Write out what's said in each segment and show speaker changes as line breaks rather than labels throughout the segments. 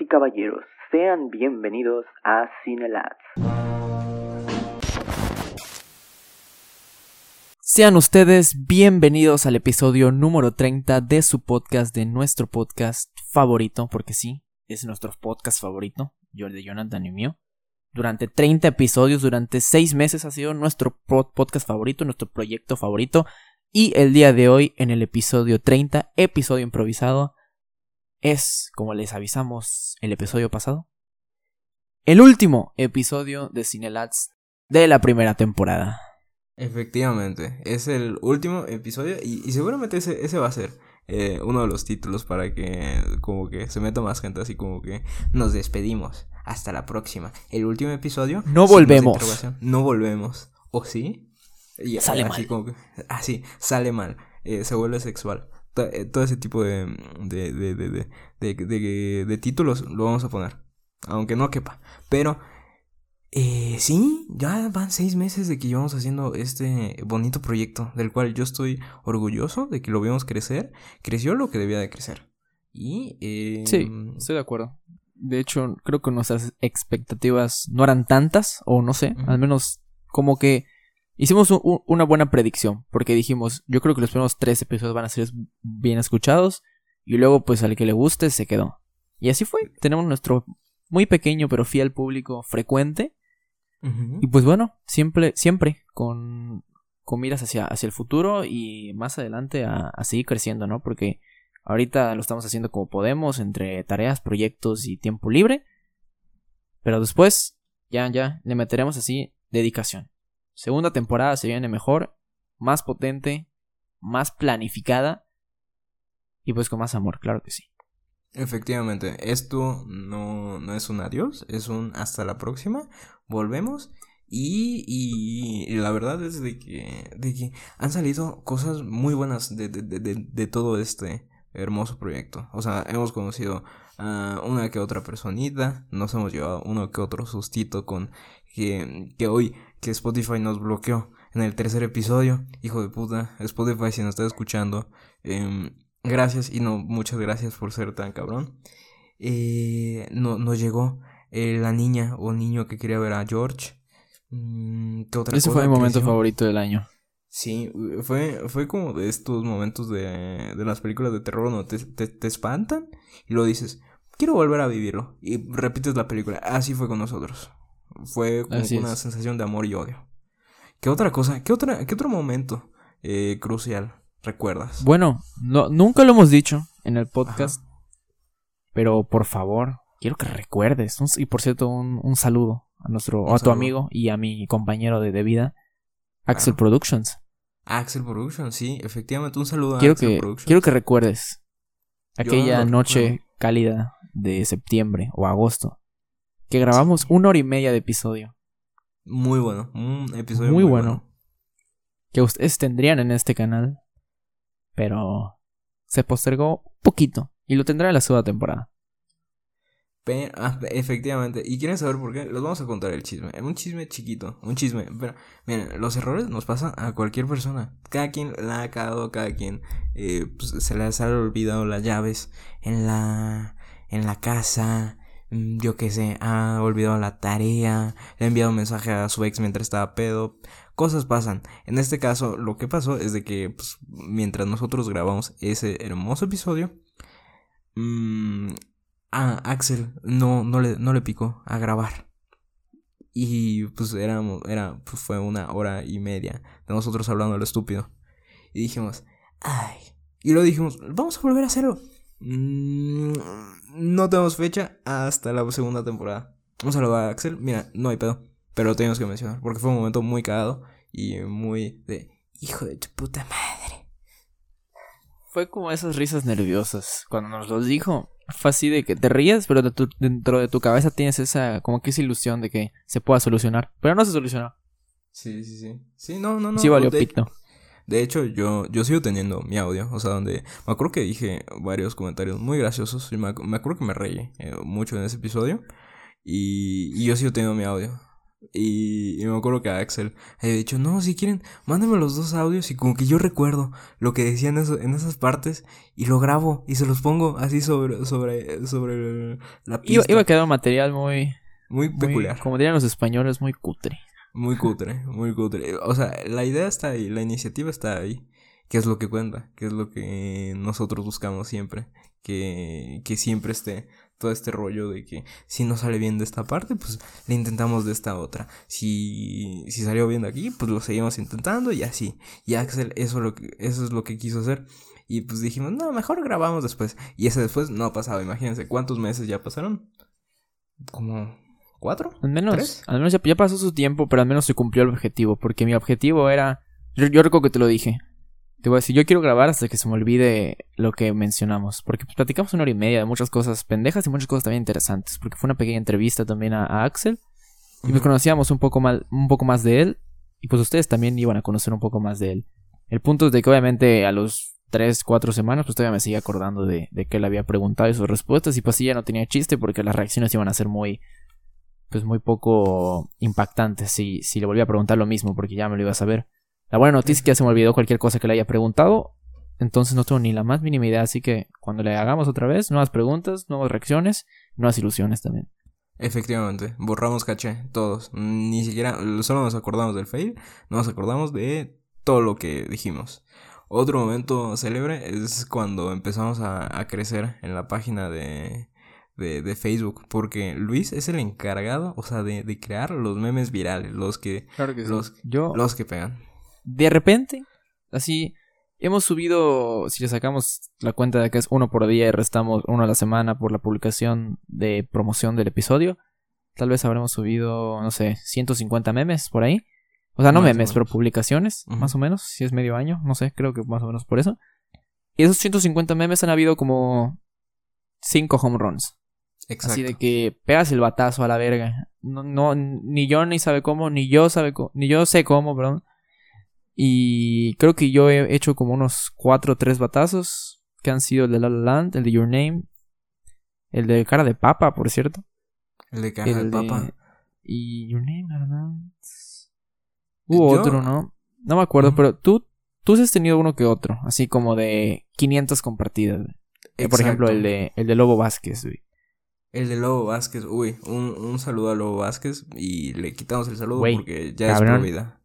Y caballeros, sean bienvenidos a Cinelats.
Sean ustedes bienvenidos al episodio número 30 de su podcast, de nuestro podcast favorito, porque sí, es nuestro podcast favorito, yo el de Jonathan y mío. Durante 30 episodios, durante 6 meses ha sido nuestro podcast favorito, nuestro proyecto favorito. Y el día de hoy, en el episodio 30, episodio improvisado, es, como les avisamos el episodio pasado, el último episodio de Cinelats de la primera temporada.
Efectivamente, es el último episodio y, seguramente ese, ese, va a ser eh, uno de los títulos para que como que se meta más gente, así como que nos despedimos. Hasta la próxima. El último episodio.
No volvemos.
No volvemos. ¿O sí?
sale mal.
así, sale mal. Eh, se vuelve sexual. Eh, todo ese tipo de de, de, de, de, títulos lo vamos a poner. Aunque no quepa. Pero, eh, sí, ya van seis meses de que llevamos haciendo este bonito proyecto. Del cual yo estoy orgulloso de que lo vimos crecer. Creció lo que debía de crecer. Y... Eh,
sí, estoy de acuerdo. De hecho, creo que nuestras expectativas no eran tantas. O no sé, al menos como que Hicimos una buena predicción, porque dijimos, yo creo que los primeros tres episodios van a ser bien escuchados, y luego pues al que le guste se quedó. Y así fue, tenemos nuestro muy pequeño pero fiel público frecuente, y pues bueno, siempre, siempre con, con miras hacia, hacia el futuro y más adelante a, a seguir creciendo, ¿no? Porque ahorita lo estamos haciendo como podemos, entre tareas, proyectos y tiempo libre, pero después ya, ya, le meteremos así dedicación. Segunda temporada se viene mejor, más potente, más planificada y pues con más amor, claro que sí.
Efectivamente, esto no, no es un adiós, es un hasta la próxima, volvemos y, y, la verdad es de que, de que han salido cosas muy buenas de, de, de, de todo este hermoso proyecto. O sea, hemos conocido a una que otra personita, nos hemos llevado uno que otro sustito con que, que hoy que Spotify nos bloqueó en el tercer episodio. Hijo de puta, Spotify si nos está escuchando. Em, gracias y no, muchas gracias por ser tan cabrón. Eh, no, nos llegó eh, la niña o niño que quería ver a George.
Mm, Ese fue mi momento favorito del año.
Sí, fue, fue como de estos momentos de, de las películas de terror donde te, te, espantan y lo dices, quiero volver a vivirlo. Y repites la película. Así fue con nosotros. Fue como una sensación de amor y odio. ¿Qué otra cosa? ¿Qué, otra, qué otro momento eh, crucial recuerdas?
Bueno, no, nunca lo hemos dicho en el podcast. Pero por favor, quiero que recuerdes. y por cierto, un, un saludo a nuestro, a tu amigo y a mi compañero de, vida, Axel Productions.
Axel Productions, sí, efectivamente, un saludo
quiero
a Axel
que,
Productions.
Quiero que recuerdes aquella noche cálida de septiembre o agosto que grabamos una hora y media de episodio.
Muy bueno, un episodio muy, bueno.
Que ustedes tendrían en este canal, pero se postergó poquito y lo tendrá en la segunda temporada.
Ah, efectivamente. ¿Y quieren saber por qué? Les vamos a contar el chisme. Un chisme chiquito. Un chisme. Pero, miren, los errores nos pasan a cualquier persona. Cada quien la ha cagado, cada quien eh, pues, se les ha olvidado las llaves en la, en la casa. Mm, yo qué sé, ha olvidado la tarea, le ha enviado un mensaje a su ex mientras estaba pedo, cosas pasan. En este caso, lo que pasó es de que pues, mientras nosotros grabamos ese hermoso episodio, mmm, a Axel no, no, le, no le picó a grabar. Y pues éramos, era, pues, fue una hora y media de nosotros hablando lo estúpido. Y dijimos, ay. Y lo dijimos, vamos a volver a hacerlo. Mm, no tenemos fecha hasta la segunda temporada. Un saludo a Axel. Mira, no hay pedo. Pero lo tenemos que mencionar. Porque fue un momento muy cagado. Y muy de. Hijo de tu puta madre.
Fue como esas risas nerviosas. Cuando nos los dijo. Fue así de que te ríes, pero dentro de tu cabeza tienes esa. Como que esa ilusión de que se pueda solucionar. Pero no se solucionó.
Sí, sí, sí. Sí, no, no, no.
Sí valió pito.
De hecho, yo, yo sigo teniendo mi audio, o sea, donde me acuerdo que dije varios comentarios muy graciosos, y me, acuerdo que me reí eh, mucho en ese episodio, y, y, yo sigo teniendo mi audio. Y, y me acuerdo que Axel había dicho, no, si quieren, mándenme los dos audios y como que yo recuerdo lo que decían en esas partes y lo grabo y se los pongo así sobre, sobre, sobre la pista.
Iba, iba a quedar un material muy...
muy
muy-
peculiar.
como dirían los españoles, muy cutre.
Muy cutre, muy cutre. O sea, la idea está ahí, la iniciativa está ahí. ¿Qué es lo que cuenta? ¿Qué es lo que nosotros buscamos siempre? Que, que siempre esté todo este rollo de que si no sale bien de esta parte, pues le intentamos de esta otra. Si, si salió bien de aquí, pues lo seguimos intentando y así. Y Axel, eso, lo que, eso es lo que quiso hacer. Y pues dijimos, no, mejor grabamos después. Y ese después no ha pasado. Imagínense cuántos meses ya pasaron. Como cuatro.
Al menos,
¿Tres?
al menos ya, ya pasó su tiempo, pero al menos se cumplió el objetivo. Porque mi objetivo era. Yo, yo recuerdo que te lo dije. Te voy a decir, yo quiero grabar hasta que se me olvide lo que mencionamos. Porque pues, platicamos una hora y media de muchas cosas pendejas y muchas cosas también interesantes. Porque fue una pequeña entrevista también a, a Axel. Y
Ujú.
conocíamos un poco, más, un poco más de él. Y pues ustedes también iban a conocer un poco más de él. El punto es de que obviamente a los 3, 4 semanas, pues todavía me seguía acordando de, de que él había preguntado y sus respuestas. Y pues sí, ya no tenía chiste porque las reacciones iban a ser muy, pues muy poco impactantes si, si le volvía a preguntar lo mismo porque ya me lo iba a saber. La buena noticia es que ya se me olvidó cualquier cosa que le haya preguntado. Entonces no tengo ni la más mínima idea. Así que cuando le hagamos otra vez, nuevas preguntas, nuevas reacciones, nuevas ilusiones también.
Efectivamente, borramos caché, todos. Ni siquiera, solo nos acordamos del fail, no nos acordamos de todo lo que dijimos. Otro momento célebre es cuando empezamos a, a crecer en la página de, de, de Facebook, porque Luis es el encargado, o sea, de, de crear los memes virales, los que,
Claro que
Los-
Yo,
los que pegan.
de repente, así, hemos subido, si le sacamos la cuenta de que es uno por día y restamos uno a la semana por la publicación de promoción del episodio, tal vez habremos subido, no sé, 150 memes por ahí. O sea, no
Más
memes, pero publicaciones, más o menos, si es medio año, no sé, creo que más o menos por eso. Y esos 150 memes han habido como 5 home runs.
Exacto.
Así de que pegas el batazo a la verga. No, no, ni yo ni sabe cómo, ni yo sabe ni yo sé cómo, perdón. Y creo que yo he hecho como unos cuatro o tres batazos. Que han sido el de La La Land, el de Your Name. El de Cara de Papa, por cierto.
El de caja
el
de papa.
Y Your Name, La La Land. Hubo
Yo-
otro, ¿no? No me acuerdo, pero tú, tú sí has tenido uno que otro. Así como de 500 compartidas. Eh, Por ejemplo, el de, el de Lobo Vázquez, güey.
El de Lobo Vázquez, uy, un, un saludo a Lobo Vázquez y le quitamos el saludo porque ya es
cabrón.
vida.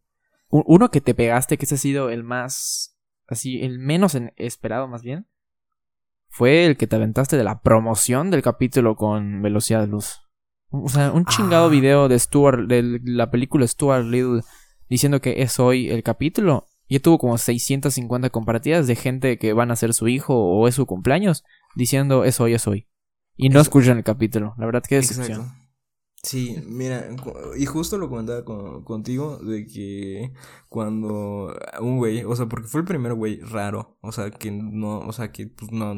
Uno que te pegaste, que ese ha sido el más. Así, el menos en- esperado, más bien. Fue el que te aventaste de la promoción del capítulo con velocidad de luz. O sea, un chingado
Ah.
video de Stuart, de la película Stuart Little, diciendo que es hoy el capítulo. Y tuvo como 650 compartidas de gente que van a ser su hijo o es su cumpleaños, diciendo es hoy, es hoy. Y no escuchan el capítulo. La verdad, que decepción.
Exacto. Sí, mira, y justo lo comentaba con- contigo de que cuando un güey, o sea, porque fue el primer güey raro, o sea, que no, o sea, que pues, no,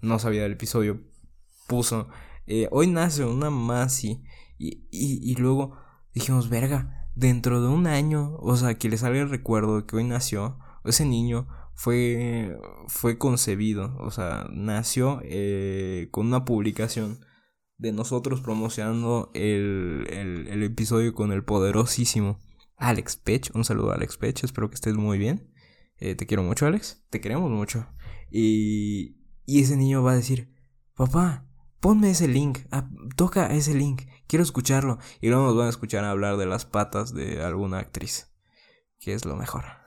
no sabía del episodio, puso, eh, hoy nace una así, y, y, y luego dijimos, verga, dentro de un año, o sea, que le salga el recuerdo de que hoy nació, ese niño fue, fue concebido, o sea, nació eh, con una publicación de nosotros promocionando el, el, episodio con el poderosísimo Alex Pech. Un saludo a Alex Pech, espero que estés muy bien. Eh, te quiero mucho, Alex. Te queremos mucho. Y, y ese niño va a decir, papá, ponme ese link, ah, toca ese link, quiero escucharlo. Y luego nos van a escuchar hablar de las patas de alguna actriz, que es lo mejor.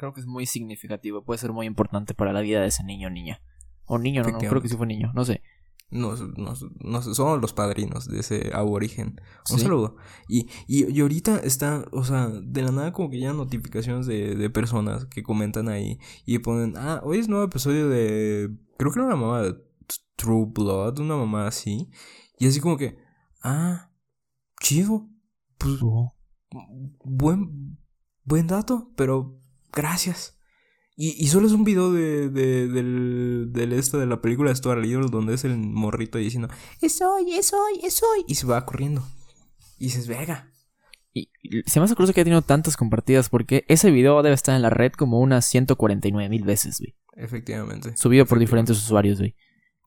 Creo que es muy significativo. Puede ser muy importante para la vida de ese niño o niña. O niño, no, no, creo que sí fue niño. No sé.
Nos, nos, nos- somos los padrinos de ese aborigen. Un
Sí.
saludo. Y, y, y ahorita está, o sea, de la nada como que ya notificaciones de, de personas que comentan ahí y ponen, ah, hoy es nuevo episodio de, creo que era una mamá de True Blood, una mamá así. Y así como que, ah, chido, pues buen, buen dato, pero gracias. Y, y solo es un video de, de- del, del este de la película de Stuart Little donde es el morrito diciendo, es hoy, es hoy, es hoy. Y se va corriendo. Y dices, verga.
Y, y se me hace curioso que haya tenido tantas compartidas porque ese video debe estar en la red como unas 149 mil veces, güey.
Efectivamente.
Subido por diferentes usuarios, güey.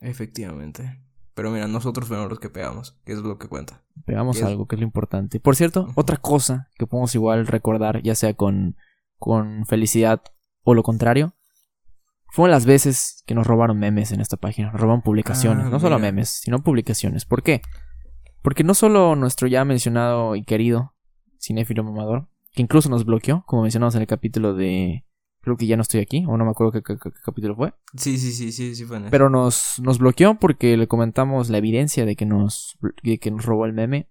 Efectivamente. Pero mira, nosotros fuimos los que pegamos, que es lo que cuenta.
Pegamos algo, que es lo importante. Por cierto, otra cosa que podemos igual recordar, ya sea con, con felicidad o lo contrario, fueron las veces que nos robaron memes en esta página. Nos robaron publicaciones,
Ah,
no solo
mira.
memes, sino publicaciones. ¿Por qué? Porque no solo nuestro ya mencionado y querido cinéfilo mamador, que incluso nos bloqueó, como mencionamos en el capítulo de... Creo que ya no estoy aquí, o no me acuerdo qué, qué- qué- qué capítulo fue.
Sí, sí, sí, sí, sí fue en.
Pero nos, nos bloqueó porque le comentamos la evidencia de que nos, de que nos robó el meme.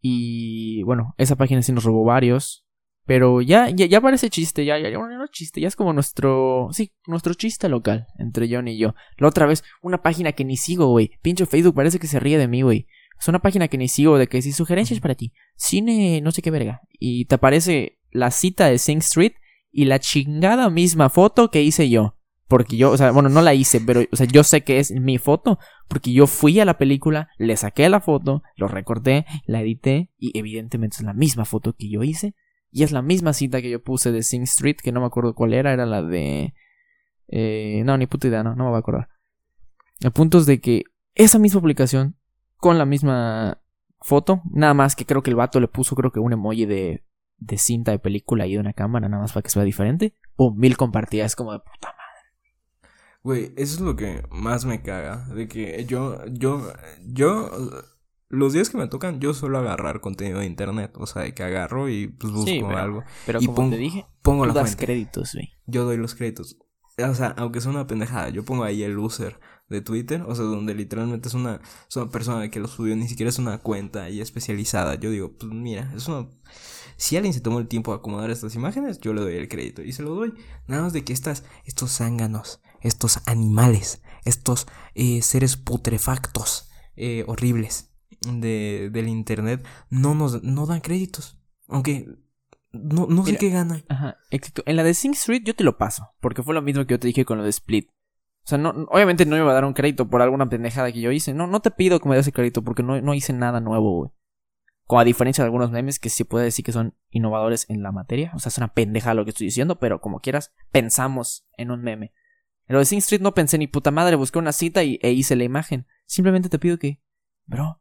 Y bueno, esa página sí nos robó varios. Pero ya, ya, ya parece chiste, ya, ya, ya no es chiste, ya es como nuestro, sí, nuestro chiste local entre John y yo. La otra vez, una página que ni sigo, güey. Pinche Facebook parece que se ríe de mí, güey. Es una página que ni sigo de que si sugerencias para ti. Cine, no sé qué verga. Y te aparece la cita de Sing Street y la chingada misma foto que hice yo. Porque yo, o sea, bueno, no la hice, pero, o sea, yo sé que es mi foto. Porque yo fui a la película, le saqué la foto, lo recorté, la edité y evidentemente es la misma foto que yo hice. Y es la misma cita que yo puse de Sing Street, que no me acuerdo cuál era, era la de... Eh, no, ni puta idea, no, no me voy a acordar. El punto es de que esa misma publicación, con la misma foto, nada más que creo que el vato le puso creo que un emoji de, de cinta de película y de una cámara, nada más para que se vea diferente. Pum, mil compartidas, como de puta madre.
Güey, eso es lo que más me caga. De que yo, yo, yo, los días que me tocan, yo suelo agarrar contenido de internet. O sea, de que agarro y pues busco
Sí, pero-
algo.
Pero
Y
como
pongo-
te dije,
Pongo
tú
la
das
fuente.
créditos, güey.
Yo doy los créditos. O sea, aunque sea una pendejada, yo pongo ahí el user de Twitter, o sea, donde literalmente es una, es una persona que lo subió, ni siquiera es una cuenta ahí especializada. Yo digo, pues mira, es una... Si alguien se tomó el tiempo de acomodar estas imágenes, yo le doy el crédito. Y se lo doy. Nada más de que estas, estos zánganos, estos animales, estos eh, seres putrefactos, eh, horribles de, del internet, no nos no dan créditos. Aunque no, no sé qué ganan.
Ajá, exacto. En la de Sing Street yo te lo paso, porque fue lo mismo que yo te dije con lo de Split. O sea, no, obviamente no me va a dar un crédito por alguna pendejada que yo hice. No, no te pido que me des el crédito porque no, no hice nada nuevo, güey. Como a diferencia de algunos memes que sí puede decir que son innovadores en la materia. O sea, es una pendeja lo que estoy diciendo, pero como quieras, pensamos en un meme. En lo de Sing Street no pensé ni puta madre, busqué una cita y, e hice la imagen. Simplemente te pido que, bro,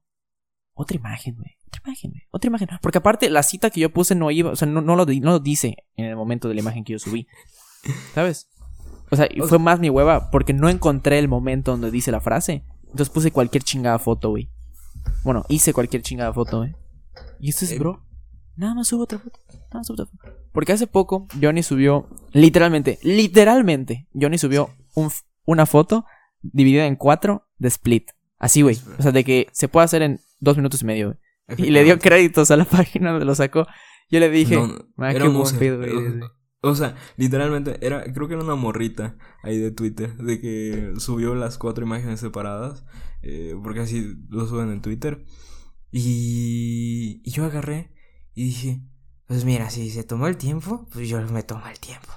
otra imagen, güey. Otra imagen, güey. Otra imagen. Porque aparte, la cita que yo puse no iba, o sea, no, no, lo, no lo dice en el momento de la imagen que yo subí. ¿Sabes? O sea, fue más mi hueva porque no encontré el momento donde dice la frase. Entonces puse cualquier chingada foto, güey. Bueno, hice cualquier chingada foto, güey. Y esto es,
Eh,
bro. Nada más subo otra foto. Nada más subo otra foto. Porque hace poco Johnny subió, literalmente, literalmente, Johnny subió un una foto dividida en cuatro de split. Así, güey. O sea, de que se puede hacer en dos minutos y medio, güey. Y le dio créditos a la página donde lo sacó. Yo le dije,
No, no,
"Ma,
era
qué
un
buen
user,
pedo,
era
güey".
un- O sea, literalmente, era, creo que era una morrita ahí de Twitter, de que subió las cuatro imágenes separadas, eh, porque así lo suben en Twitter. Y, y yo agarré y dije, pues mira, si se tomó el tiempo, pues yo me tomo el tiempo.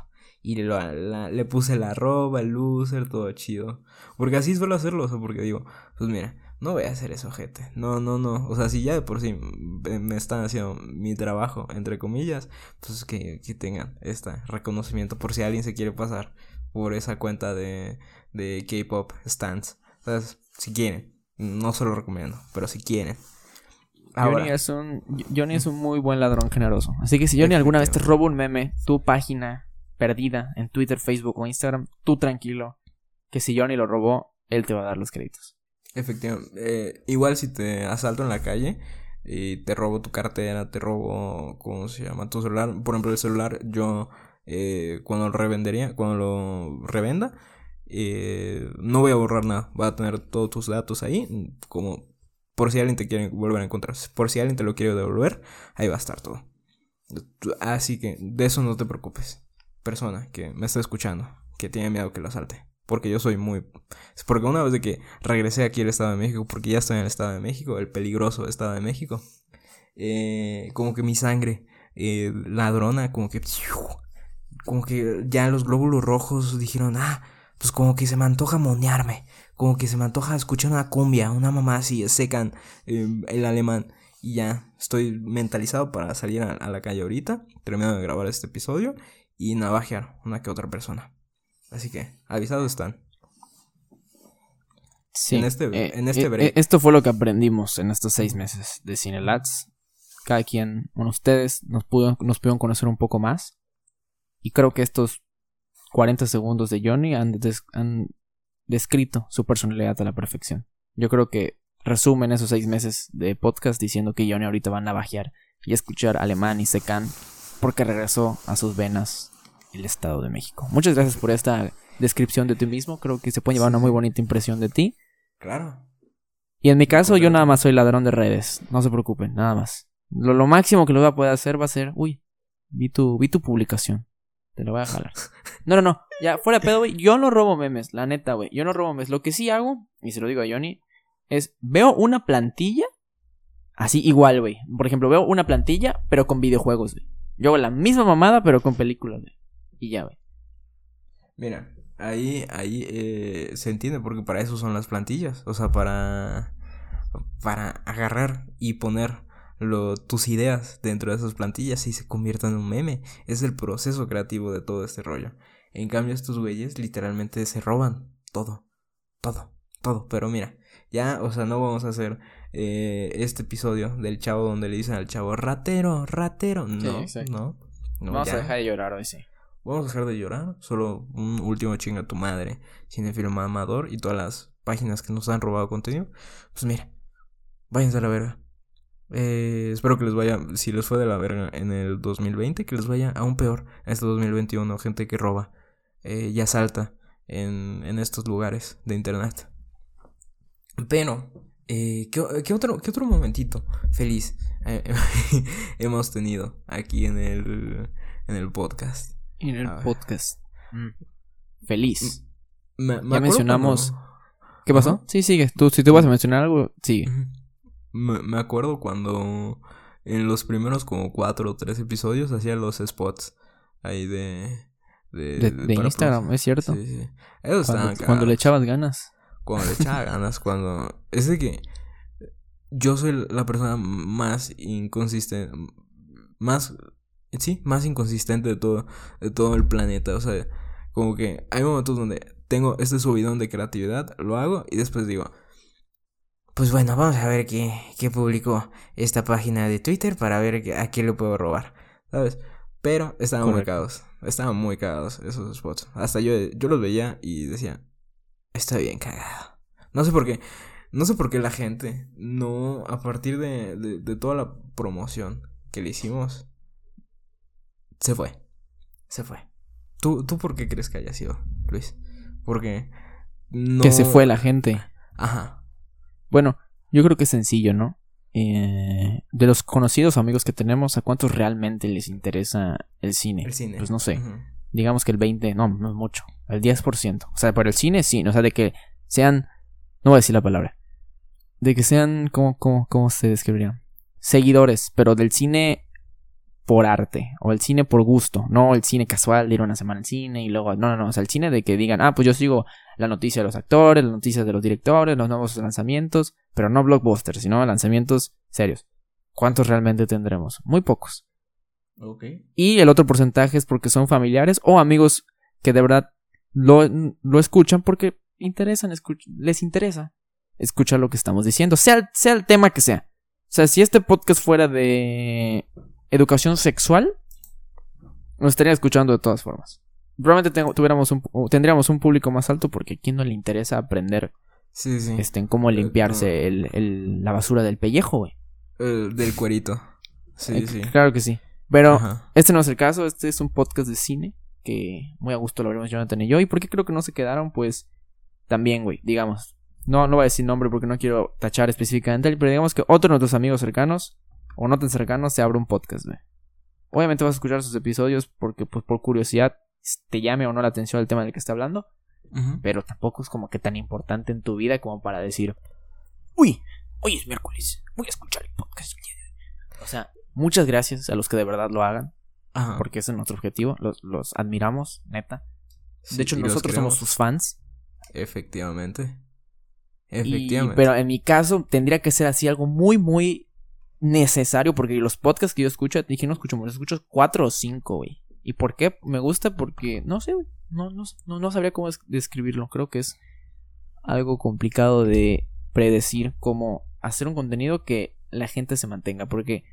Y lo- la- le puse la arroba, el user, todo chido. Porque así suelo hacerlo, o sea, porque digo, pues mira, no voy a hacer eso, gente. No, no, no. O sea, si ya de por sí me están haciendo mi trabajo, entre comillas, pues que, que tengan este reconocimiento por si alguien se quiere pasar por esa cuenta de, de K-pop stands. ¿Sabes? Si quieren. No se lo recomiendo, pero si quieren. Ahora,
Johnny es un Johnny es un muy buen ladrón generoso. Así que si Johnny alguna vez te roba un meme, tu página perdida en Twitter, Facebook o Instagram, tú tranquilo, que si Johnny lo robó, él te va a dar los créditos.
Efectivamente. eh, igual si te asalto en la calle y te robo tu cartera, te robo, ¿cómo se llama? Tu celular. Por ejemplo, el celular, yo eh, cuando lo revendería, cuando lo revenda, eh, no voy a borrar nada. Va a tener todos tus datos ahí, como por si alguien te quiere volver a encontrar. Por si alguien te lo quiere devolver, ahí va a estar todo. Así que de eso no te preocupes. Persona que me está escuchando, que tiene miedo que lo asalte. Porque yo soy muy... Porque una vez de que regresé aquí al Estado de México, porque ya estoy en el Estado de México, el peligroso Estado de México, eh, como que mi sangre eh, ladrona, como que... Como que ya los glóbulos rojos dijeron, ah, pues como que se me antoja monearme, como que se me antoja escuchar una cumbia, una mamá así, secan eh, el alemán. Y ya estoy mentalizado para salir a, a la calle ahorita, terminando de grabar este episodio, y navajear una que otra persona. Así que, avisados están.
Sí.
En este,
eh,
en este
eh,
break.
eh, esto fue lo que aprendimos en estos seis meses de Cinelats. Cada quien, bueno, ustedes nos, pudo, nos pudieron conocer un poco más. Y creo que estos 40 segundos de Johnny han, des- han descrito su personalidad a la perfección. Yo creo que resumen esos seis meses de podcast diciendo que Johnny ahorita va a navajear y escuchar alemán y secan porque regresó a sus venas el Estado de México. Muchas gracias por esta descripción de ti mismo. Creo que se puede llevar una muy bonita impresión de ti.
Claro.
Y en mi caso, yo nada más soy ladrón de redes. No se preocupen, nada más. Lo, lo máximo que lo voy a poder hacer va a ser, uy, vi tu, vi tu publicación. Te lo voy a jalar. No, no, no. Ya, fuera de pedo, güey. Yo no robo memes, la neta, güey. Yo no robo memes. Lo que sí hago, y se lo digo a Johnny, es veo una plantilla. Así igual, güey. Por ejemplo, veo una plantilla, pero con videojuegos, güey. Yo hago la misma mamada, pero con películas, güey. Y ya, güey.
Mira, ahí, ahí eh, se entiende porque para eso son las plantillas. O sea, para, para agarrar y poner lo, tus ideas dentro de esas plantillas y se conviertan en un meme. Es el proceso creativo de todo este rollo. En cambio, estos güeyes literalmente se roban todo. Todo. Todo. Pero mira, ya, o sea, no vamos a hacer eh, este episodio del chavo donde le dicen al chavo ratero, ratero. No, no. no,
Vamos
ya.
a dejar de llorar hoy, sí.
Vamos a dejar de llorar. Solo un último chinga a tu madre. Cinefilo Mamador y todas las páginas que nos han robado contenido. Pues mira, váyanse a la verga. Eh, espero que les vaya, si les fue de la verga en el 2020, que les vaya aún peor en este 2021. Gente que roba eh, y asalta en, en estos lugares de internet. Pero, eh, ¿qué, qué otro, ¿qué otro momentito feliz eh, hemos tenido aquí en el, en el podcast?
En el podcast. Mm. Feliz.
Me- me
Ya mencionamos-
cuando-
¿Qué pasó?
Ajá.
Sí, sigue. Tú, si tú vas a mencionar algo, sigue.
Me, me acuerdo cuando en los primeros como cuatro o tres episodios hacía los spots ahí de... De,
De, Instagram, es cierto.
Sí, sí. Esos estaban
Cuando, cuando le echabas ganas.
Cuando le echaba ganas, cuando... Es de que yo soy la persona más inconsistente, más... Sí, más inconsistente de todo, de todo el planeta. O sea, como que hay momentos donde tengo este subidón de creatividad, lo hago y después digo... Pues bueno, vamos a ver qué, qué publicó esta página de Twitter para ver qué- a quién le puedo robar, ¿sabes? Pero estaban muy cagados, estaban muy cagados esos spots. Hasta yo, yo los veía y decía, está bien cagado. No sé por qué, no sé por qué la gente no, a partir de, de, de toda la promoción que le hicimos, se fue, se fue. ¿Tú, ¿Tú por qué crees que haya sido, Luis? Porque no...
Que se fue la gente.
Ajá.
Bueno, yo creo que es sencillo, ¿no? Eh, de los conocidos amigos que tenemos, ¿a cuántos realmente les interesa el cine?
El cine.
Pues no sé. Digamos que el 20, no, no es mucho. El 10%. O sea, para el cine sí, o sea, de que sean, no voy a decir la palabra. De que sean, ¿cómo, cómo, cómo se describiría? Seguidores, pero del cine por arte, o el cine por gusto, no el cine casual de ir una semana al cine y luego, no, no, no, o sea, el cine de que digan, ah, pues yo sigo la noticia de los actores, las noticias de los directores, los nuevos lanzamientos, pero no blockbusters, sino lanzamientos serios. ¿Cuántos realmente tendremos? Muy pocos.
Ok.
Y el otro porcentaje es porque son familiares o amigos que de verdad lo, lo escuchan porque interesan, escuch- les interesa escuchar lo que estamos diciendo, sea, sea el tema que sea. O sea, si este podcast fuera de educación sexual, nos estaría escuchando de todas formas. Probablemente tengo- tuviéramos un, tendríamos un público más alto porque a quién no le interesa aprender
Sí, sí.
este, en cómo
Eh,
limpiarse el- el- la basura del pellejo, güey.
El del cuerito. Sí,
Eh,
sí.
Claro que sí. Pero
Ajá.
Este no es el caso, este es un podcast de cine que muy a gusto lo abrimos Jonathan y yo. ¿Y por qué creo que no se quedaron? Pues también, güey, digamos. No, no voy a decir nombre porque no quiero tachar específicamente, pero digamos que otro de nuestros amigos cercanos, o no tan cercanos, se abre un podcast, güey. Obviamente vas a escuchar sus episodios porque, pues, por curiosidad, te llame o no la atención al tema del que está hablando, pero tampoco es como que tan importante en tu vida como para decir, uy, hoy es miércoles, voy a escuchar el podcast. O sea, muchas gracias a los que de verdad lo hagan
Ajá.
porque ese es nuestro objetivo. Los, los admiramos, neta.
Sí,
De hecho, nosotros somos sus fans.
Efectivamente.
Y-
Efectivamente.
pero en mi caso, tendría que ser así algo muy, muy necesario. Porque los podcasts que yo escucho, dije, no escucho muchos, escucho cuatro o cinco, güey. ¿Y por qué? Me gusta porque, no sé, güey. No, no, no, sabría cómo es- describirlo. Creo que es algo complicado de predecir cómo hacer un contenido que la gente se mantenga, porque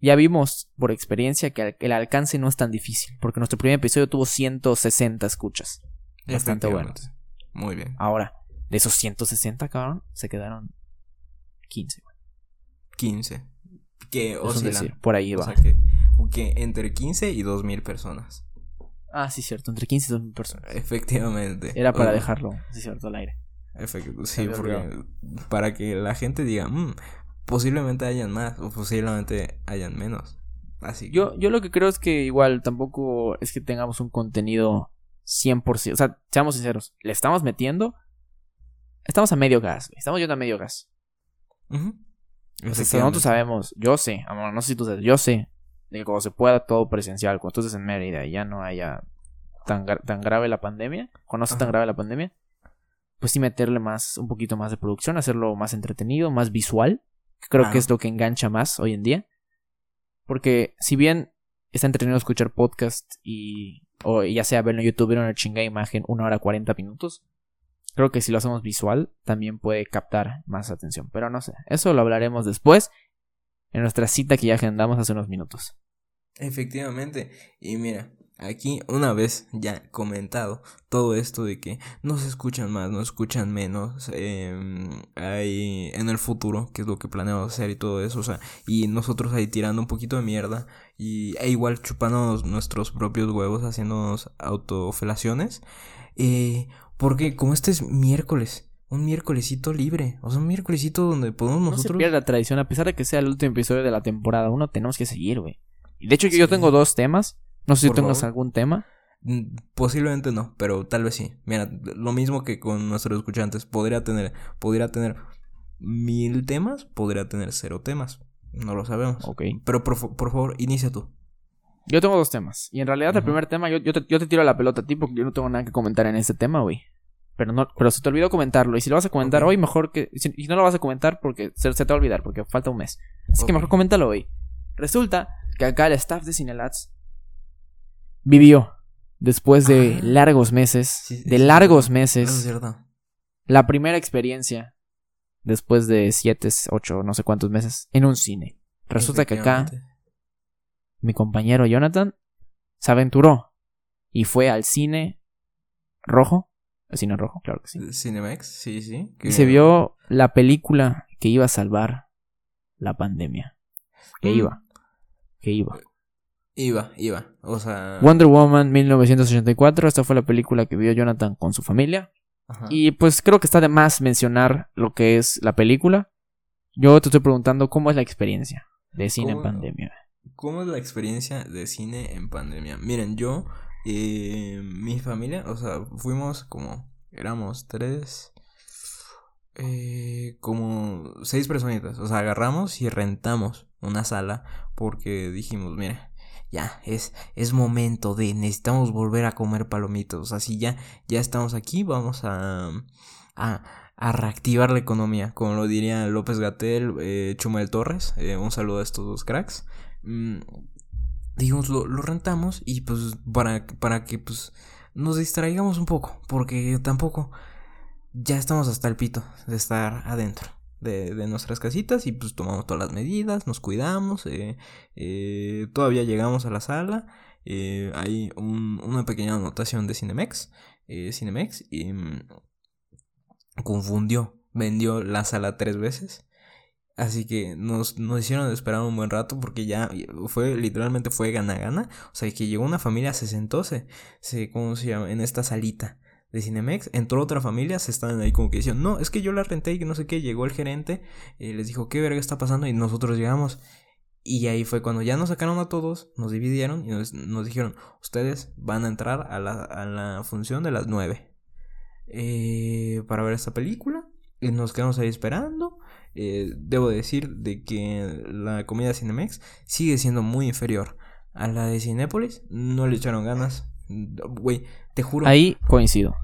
ya vimos por experiencia que el alcance no es tan difícil, porque nuestro primer episodio tuvo 160 escuchas. Bastante bueno.
Muy bien.
Ahora, de esos 160, cabrón, se quedaron 15.
15. Que oscilan.
por ahí va.
O sea que, que entre 15 y 2000 personas.
Ah, sí, cierto, entre 15 y 2000 personas.
Efectivamente.
Era para dejarlo, sí, cierto, al aire.
sí, porque para que la gente diga, mmm, posiblemente hayan más o posiblemente hayan menos. Así
yo, yo lo que creo es que igual tampoco es que tengamos un contenido 100%. O sea, seamos sinceros, le estamos metiendo. Estamos a medio gas, estamos yendo a medio gas. Nosotros sabemos, yo sé, amor, no sé si tú sabes, yo sé de que cuando se pueda todo presencial, cuando tú estés en Mérida y ya no haya tan, tan grave la pandemia, cuando no sea tan grave la pandemia, pues sí meterle más, un poquito más de producción, hacerlo más entretenido, más visual. Creo que es lo que engancha más hoy en día. Porque si bien está entretenido escuchar podcast y o ya sea verlo en YouTube, ver una chingada imagen, una hora 40 minutos, creo que si lo hacemos visual también puede captar más atención. Pero no sé, eso lo hablaremos después en nuestra cita que ya agendamos hace unos minutos.
Efectivamente, y mira, aquí una vez ya comentado todo esto de que no se escuchan más, no escuchan menos, eh, hay en el futuro, que es lo que planeamos hacer y todo eso, o sea, y nosotros ahí tirando un poquito de mierda y e igual chupando nuestros propios huevos, haciéndonos autofelaciones, eh, porque como este es miércoles, un miércolesito libre, o sea, un miércolesito donde podemos nosotros...
No se la tradición, a pesar de que sea el último episodio de la temporada, uno tenemos que seguir, güey. De hecho, yo tengo dos temas no sé si tengas algún tema.
Mm, posiblemente no, pero tal vez sí. Mira, lo mismo que con nuestros escuchantes. Podría tener, podría tener mil temas, podría tener cero temas. No lo sabemos.
Ok.
Pero por, favor, inicia tú.
Yo tengo dos temas. Y en realidad el primer tema, yo, yo, te, yo te tiro la pelota a ti porque yo no tengo nada que comentar en este tema, güey. Pero no, pero se te olvidó comentarlo. Y si lo vas a comentar hoy, mejor que. Si, no lo vas a comentar porque se, te va a olvidar, porque falta un mes. Así que mejor coméntalo hoy. Resulta que acá el staff de Cinelats vivió después de ah. largos meses, de largos meses, la primera experiencia después de siete, ocho, no sé cuántos meses en un cine. Resulta que acá mi compañero Jonathan se aventuró y fue al cine rojo, el cine rojo, claro que sí.
Cinemax, sí, sí.
Y se vio la película que iba a salvar la pandemia. Que mm. iba, que iba.
Iba, iba. O sea.
Wonder Woman 1984. Esta fue la película que vio Jonathan con su familia. Y pues creo que está de más mencionar lo que es la película. Yo te estoy preguntando cómo es la experiencia de cine en pandemia.
¿Cómo es la experiencia de cine en pandemia? Miren, yo, eh, mi familia, o sea, fuimos como, éramos tres, eh, como seis personitas. O sea, agarramos y rentamos una sala porque dijimos, mira, ya es, es momento de necesitamos volver a comer palomitos. Así ya, ya estamos aquí, vamos a, a, a reactivar la economía, como lo diría López Gatel, eh, Chumel Torres. Eh, un saludo a estos dos cracks. Mm, digamos, lo, rentamos y pues para, para que pues nos distraigamos un poco, porque tampoco ya estamos hasta el pito de estar adentro de, nuestras casitas y pues tomamos todas las medidas, nos cuidamos, eh, eh, todavía llegamos a la sala, eh, hay una pequeña anotación de Cinemex, Cinemex y mm, confundió, vendió la sala tres veces. Así que nos, nos hicieron esperar un buen rato porque ya fue, literalmente fue gana-gana. O sea, que llegó una familia, se sentó, se, se, ¿cómo se llama? En esta salita de Cinemex, entró otra familia, se estaban ahí como que decían, no, es que yo la renté y que no sé qué, llegó el gerente, y les dijo, ¿qué verga está pasando? Y nosotros llegamos. Y ahí fue cuando ya nos sacaron a todos, nos dividieron y nos, dijeron, ustedes van a entrar a la, a la función de las 9 eh, para ver esta película. Y nos quedamos ahí esperando. Eh, debo decir de que la comida Cinemex sigue siendo muy inferior a la de Cinépolis. No le echaron ganas. Güey, te juro.
Ahí coincido.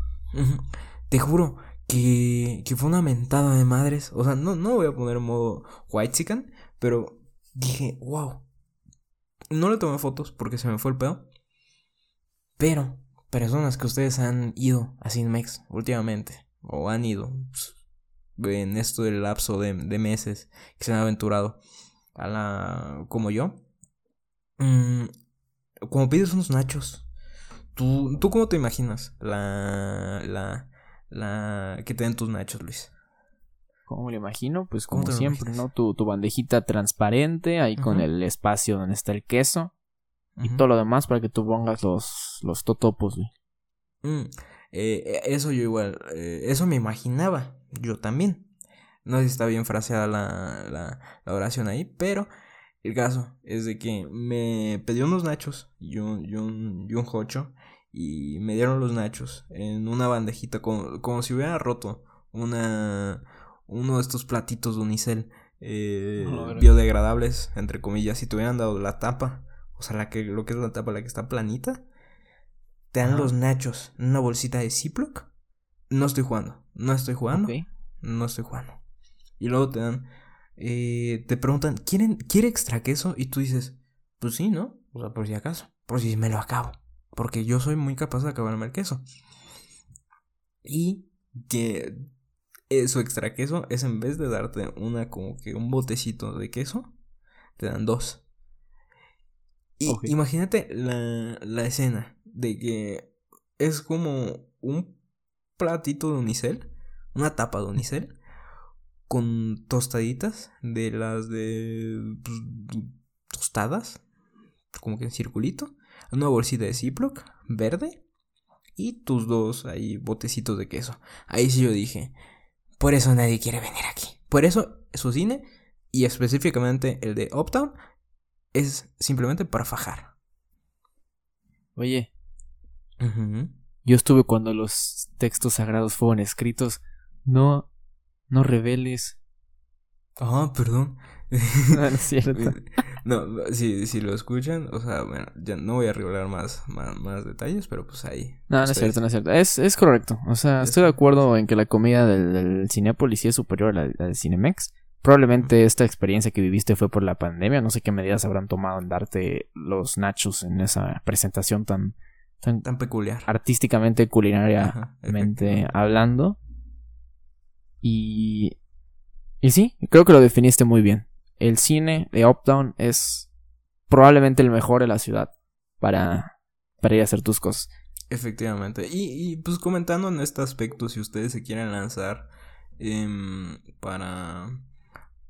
Te juro que, que fue una mentada de madres. O sea, no, no voy a poner en modo white chicken, pero dije, wow. No le tomé fotos porque se me fue el pedo. Pero, personas que ustedes han ido a Cinmex últimamente, o han ido pues, en esto del lapso de, de, meses que se han aventurado a la como yo mmm, como pides unos nachos ¿tú, ¿tú cómo te imaginas la, la, la que te den tus nachos Luis?
¿Cómo lo imagino? Pues como siempre, ¿no? Tu, tu, bandejita transparente, ahí con el espacio donde está el queso. Y todo lo demás para que tú pongas los, los totopos, güey.
Mm, eh, eso yo igual, eh, eso me imaginaba, yo también. No sé si está bien fraseada la, la, la, oración ahí, pero el caso es de que me pedí unos nachos y un, y un, y un jocho y me dieron los nachos en una bandejita como, como si hubiera roto una, uno de estos platitos de unicel eh, biodegradables, entre comillas, si te hubieran dado la tapa, o sea, la que, lo que es la tapa, la que está planita, te dan los nachos en una bolsita de Ziploc. No estoy jugando, no estoy jugando, no estoy jugando. Y luego te dan, eh, te preguntan, ¿quieren, ¿quiere extra queso? Y tú dices, pues sí, ¿no? O sea, por si acaso, por si me lo acabo. Porque yo soy muy capaz de acabarme el queso. Y que eh, su extra queso es en vez de darte una como que un botecito de queso, te dan dos. Y imagínate la, la escena de que es como un platito de unicel, una tapa de unicel, con tostaditas de las de pues, tostadas, como que en circulito, una bolsita de Ziploc verde y tus dos ahí botecitos de queso. Ahí sí yo dije, por eso nadie quiere venir aquí. Por eso su cine, y específicamente el de Uptown, es simplemente para fajar.
Oye, yo estuve cuando los textos sagrados fueron escritos. No, no reveles.
Ah, perdón.
no, es cierto.
no, si, si lo escuchan, o sea, bueno, ya no voy a revelar más, más, detalles, pero pues ahí.
No, no es cierto, no es cierto. Es, es correcto. O sea, estoy de acuerdo en que la comida del, del Cinepolis es superior a la, del Cinemex. Probablemente esta experiencia que viviste fue por la pandemia. No sé qué medidas habrán tomado en darte los nachos en esa presentación tan,
tan, tan peculiar.
Artísticamente, culinariamente hablando. Y. Y sí, creo que lo definiste muy bien el cine de Uptown es probablemente el mejor de la ciudad para, para ir a hacer tus cosas.
Efectivamente. Y, y pues comentando en este aspecto, si ustedes se quieren lanzar em, para,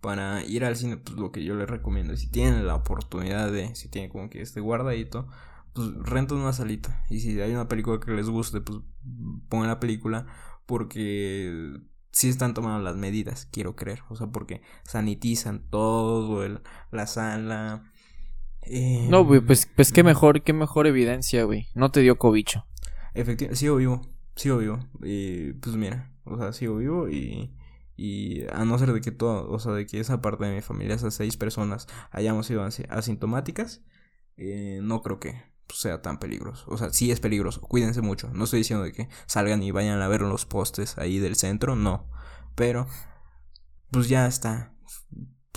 para ir al cine, pues lo que yo les recomiendo, si tienen la oportunidad de, si tienen como que este guardadito, pues rentan una salita. Y si hay una película que les guste, pues pongan la película porque sí están tomando las medidas, quiero creer. O sea, porque sanitizan todo, el, la sala.
Eh, no, güey, pues, pues qué mejor, qué mejor evidencia, güey. No te dio cobicho.
Efectivamente, sigo vivo, sigo vivo. Y pues mira, o sea, sigo vivo y, y a no ser de que todo, o sea, de que esa parte de mi familia, esas seis personas, hayamos sido asintomáticas, eh, no creo que sea tan peligroso. O sea, sí es peligroso, cuídense mucho. No estoy diciendo de que salgan y vayan a ver los postes ahí del centro, no. Pero, pues ya está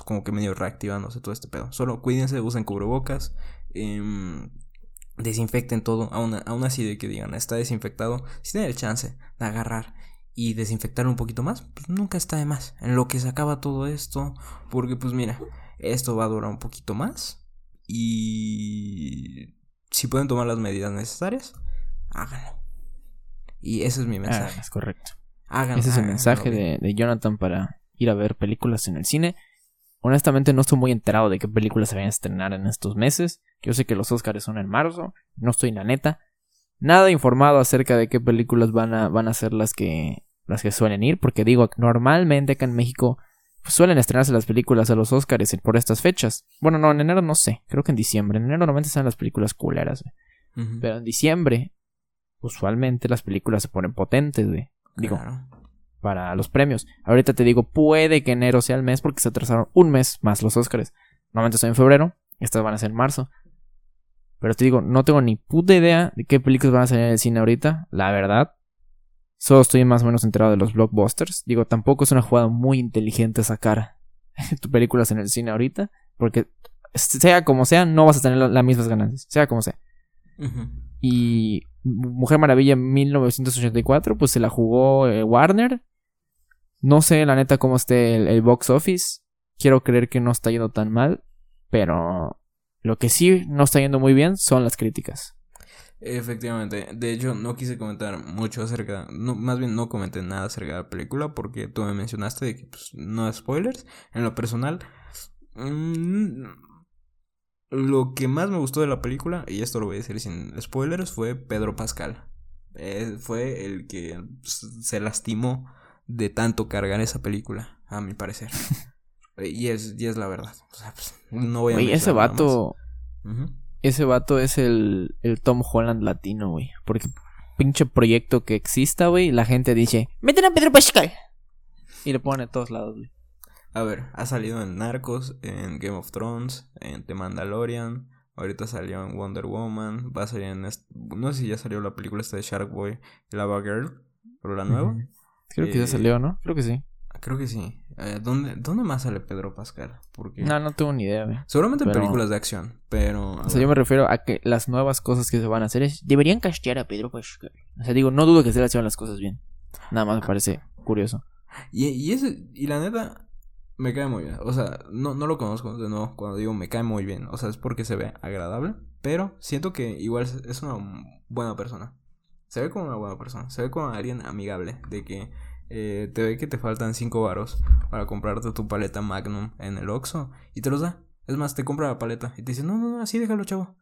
como que medio reactivándose todo este pedo. Solo cuídense, usen cubrebocas, eh, desinfecten todo. Aún, aún así de que digan, está desinfectado, si tienen el chance de agarrar y desinfectar un poquito más, pues nunca está de más. En lo que se acaba todo esto, porque pues mira, esto va a durar un poquito más. Y si pueden tomar las medidas necesarias, háganlo. Y ese es mi mensaje.
Ah, es correcto. Háganlo. Ese es el mensaje de, Jonathan para ir a ver películas en el cine. Honestamente no estoy muy enterado de qué películas se van a estrenar en estos meses. Yo sé que los Oscars son en marzo. No estoy en la neta. Nada informado acerca de qué películas van a, van a ser las que, las que suelen ir. Porque digo, normalmente acá en México suelen estrenarse las películas a los Oscars por estas fechas. Bueno, no, en enero no sé, creo que en diciembre. En enero normalmente están las películas culeras, Pero en diciembre, usualmente las películas se ponen potentes, güey. Digo, para los premios. Ahorita te digo, puede que enero sea el mes porque se atrasaron un mes más los Oscars. Normalmente son en febrero, estas van a ser en marzo. Pero te digo, no tengo ni puta idea de qué películas van a salir en el cine ahorita, la verdad. Solo estoy más o menos enterado de los blockbusters. Digo, tampoco es una jugada muy inteligente sacar tus películas en el cine ahorita. Porque sea como sea, no vas a tener las mismas ganancias. Sea como sea. Y Mujer Maravilla en 1984, pues se la jugó eh, Warner. No sé, la neta, cómo esté el, el box office. Quiero creer que no está yendo tan mal. Pero lo que sí no está yendo muy bien son las críticas.
Efectivamente, de hecho no quise comentar mucho acerca, no, más bien no comenté nada acerca de la película porque tú me mencionaste de que pues, no spoilers. En lo personal, mm, lo que más me gustó de la película, y esto lo voy a decir sin spoilers, fue Pedro Pascal. Eh, fue el que se lastimó de tanto cargar esa película, a mi parecer. y, es, y es la verdad. O sea, pues, no voy a
Oye, ese vato. Ese vato es el, el Tom Holland latino, güey. Porque pinche proyecto que exista, güey, la gente dice, meten a Pedro Pascal. Y le ponen a todos lados, güey.
A ver, ha salido en Narcos, en Game of Thrones, en The Mandalorian. Ahorita salió en Wonder Woman. Va a salir en. No sé si ya salió la película esta de Shark Boy, Lava Girl, pero la nueva.
Creo que ya
Eh,
salió, ¿no? Creo que sí.
Creo que sí. Eh, ¿dónde, ¿Dónde más sale Pedro Pascal? Porque.
No, no tengo ni idea, güey.
Seguramente en
pero-
películas de acción, pero.
O sea, yo me refiero a que las nuevas cosas que se van a hacer es... Deberían castear a Pedro Pascal. O sea, digo, no dudo que se le haciendo las cosas bien. Nada más me parece curioso.
Y, y, ese, y la neta, me cae muy bien. O sea, no, no lo conozco de nuevo cuando digo me cae muy bien. O sea, es porque se ve agradable. Pero siento que igual es una buena persona. Se ve como una buena persona. Se ve como alguien amigable. De que eh, te ve que te faltan cinco varos para comprarte tu paleta Magnum en el Oxxo. Y te los da. Es más, te compra la paleta. Y te dice, no, no, no, así déjalo, chavo.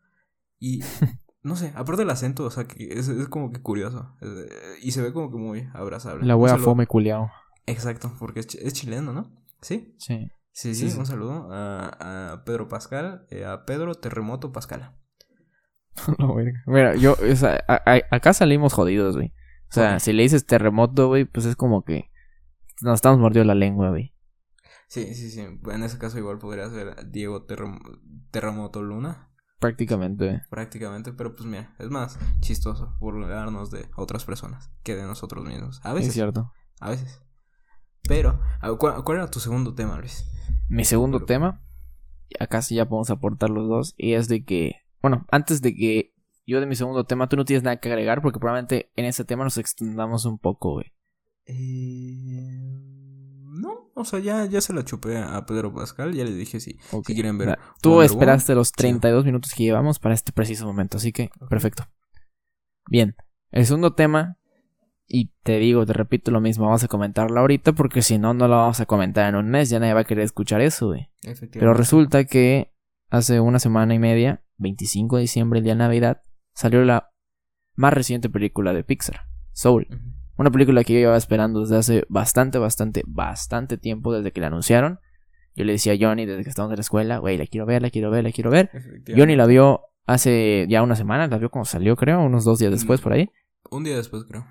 Y... No sé, aparte el acento, o sea, que es, es como que curioso. Eh, y se ve como que muy abrazable.
La wea fome culiao.
Exacto, porque es, chi- es chileno, ¿no? Sí.
Sí.
Sí,
Sí,
sí,
sí.
un saludo a, a Pedro Pascal, eh, a Pedro Terremoto Pascal.
No, verga. Mira, yo, o sea, a- a- acá salimos jodidos, güey. O sea, si le dices terremoto, güey, pues es como que nos estamos mordiendo la lengua, güey.
Sí, sí, sí. En ese caso igual podría ser Diego Terrem- Terremoto Luna,
Prácticamente, güey.
prácticamente, pero pues mira, es más chistoso burlarnos de otras personas que de nosotros mismos. A
Es
veces,
cierto.
a veces. Pero, a- ¿cuál, cuál era tu segundo tema, Luis?
Mi segundo
Pero-
tema, acá sí ya podemos aportar los dos, y es de que, bueno, antes de que yo de mi segundo tema, tú no tienes nada que agregar, porque probablemente en ese tema nos extendamos un poco, güey.
Eh, no, o sea, ya, ya se la chupé a Pedro Pascal, ya le dije sí. Si quieren ver
Tú
Wonder
esperaste los 32 minutos que llevamos para este preciso momento, así que perfecto. Bien, el segundo tema, y te digo, te repito lo mismo, vamos a comentarlo ahorita porque si no, no lo vamos a comentar en un mes, ya nadie va a querer escuchar eso, güey. Pero resulta que hace una semana y media, 25 de diciembre, el día de Navidad, salió la más reciente película de Pixar, Soul. Una película que yo llevaba esperando desde hace bastante, bastante, bastante tiempo desde que la anunciaron. Yo le decía a Johnny desde que estábamos en la escuela, güey, la quiero ver, la quiero ver, la quiero ver. Johnny la vio hace ya una semana, la vio cuando salió, creo, unos dos días después
Mm.
por ahí.
Un día después, creo.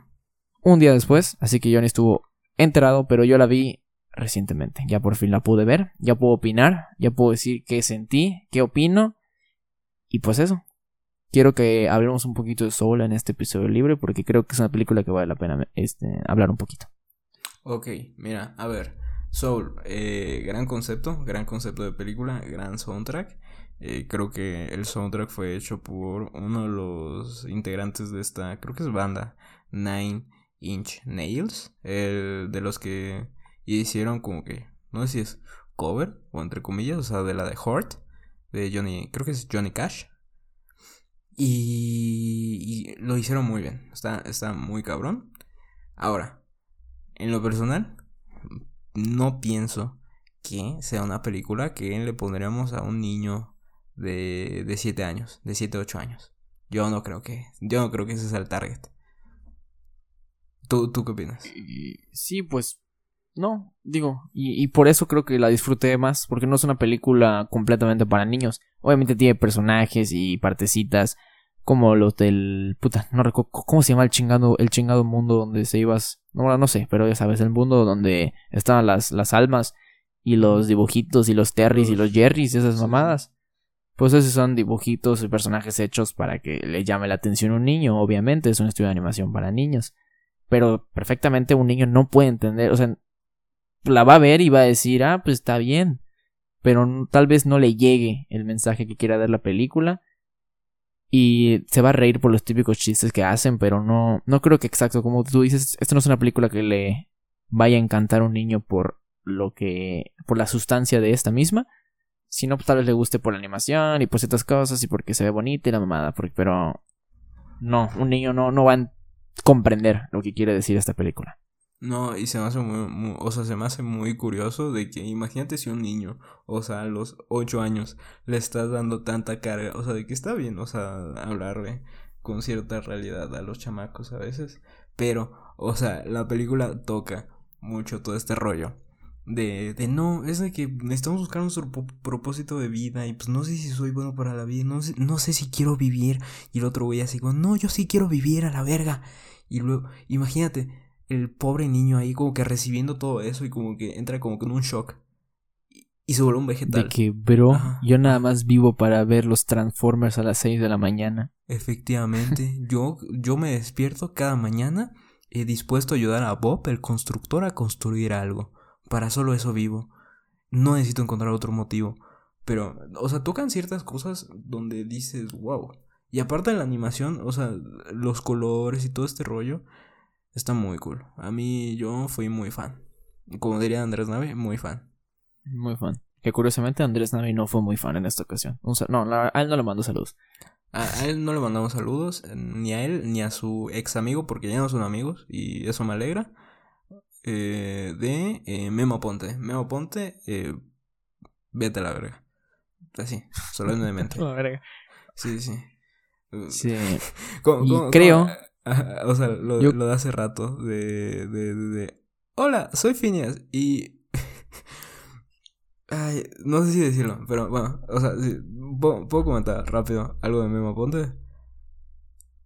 Un día después, así que Johnny estuvo enterado, pero yo la vi recientemente. Ya por fin la pude ver, ya puedo opinar, ya puedo decir qué sentí, qué opino. Y pues eso. Quiero que hablemos un poquito de Soul en este episodio libre, porque creo que es una película que vale la pena este, hablar un poquito.
Ok, mira, a ver. Soul, eh, gran concepto, gran concepto de película, gran soundtrack. Eh, creo que el soundtrack fue hecho por uno de los integrantes de esta, creo que es banda, Nine Inch Nails, de los que hicieron como que, no sé si es cover o entre comillas, o sea, de la de Heart, de Johnny, creo que es Johnny Cash. Y, lo hicieron muy bien, está, está muy cabrón. Ahora, en lo personal, no pienso que sea una película que le pondríamos a un niño de, de 7 años, de 7, 8 años. Yo no creo que, yo no creo que ese sea el target. ¿Tú, tú qué opinas?
Sí, pues no, digo, y, y por eso creo que la disfruté más, porque no es una película completamente para niños. Obviamente tiene personajes y partecitas como los del puta, no recuerdo cómo se llama el chingado el chingado mundo donde se ibas, no no sé, pero ya sabes, el mundo donde estaban las las almas y los dibujitos y los Terrys y los Jerrys, esas mamadas. Pues esos son dibujitos y personajes hechos para que le llame la atención a un niño, obviamente, es un estudio de animación para niños. Pero perfectamente un niño no puede entender, o sea, la va a ver y va a decir, ah, pues está bien. Pero tal vez no le llegue el mensaje que quiera dar la película. y se va a reír por los típicos chistes que hacen, pero no, no creo que exacto, como tú dices, esto no es una película que le vaya a encantar a un niño por lo que, por la sustancia de esta misma, sino tal vez le guste por la animación y por ciertas cosas y porque se ve bonita y la mamada, pero no, un niño no, no va a comprender lo que quiere decir esta película.
No, y se me hace muy, o sea, se me hace muy curioso de que imagínate si un niño, o sea, a los ocho años, le estás dando tanta carga, o sea, de que está bien, o sea, hablarle con cierta realidad a los chamacos a veces, pero, o sea, la película toca mucho todo este rollo de, de no, es de que necesitamos buscar nuestro propósito de vida y pues no sé si soy bueno para la vida, no sé, no sé si quiero vivir y el otro güey así como, no, yo sí quiero vivir a la verga. Y luego, imagínate, el pobre niño ahí como que recibiendo todo eso y como que entra como que en un shock. Y, se vuelve un vegetal.
De que, bro, yo nada más vivo para ver los Transformers a las 6 de la mañana.
Efectivamente, yo, yo me despierto cada mañana he dispuesto a ayudar a Bob, el constructor, a construir algo. Para solo eso vivo. No necesito encontrar otro motivo. Pero, o sea, tocan ciertas cosas donde dices, wow. Y aparte de la animación, o sea, los colores y todo este rollo, Está muy cool. A mí yo fui muy fan. Como diría Andrés Navi, muy fan.
Muy fan. Que curiosamente Andrés Navi no fue muy fan en esta ocasión. no, a él no le mando saludos.
A, él no le mandamos saludos, ni a él, ni a su ex amigo, porque ya no son amigos, y eso me alegra. Eh, de eh, Memo Ponte. Memo Ponte, eh, vete a la verga. Así, solemnemente.
la verga.
Sí, sí.
Sí. y creo
o sea, lo, lo, de hace rato, de, de, de, Hola, soy Phineas y... Ay, no sé si decirlo, pero bueno, o sea, ¿puedo, comentar rápido algo de Memo Ponte?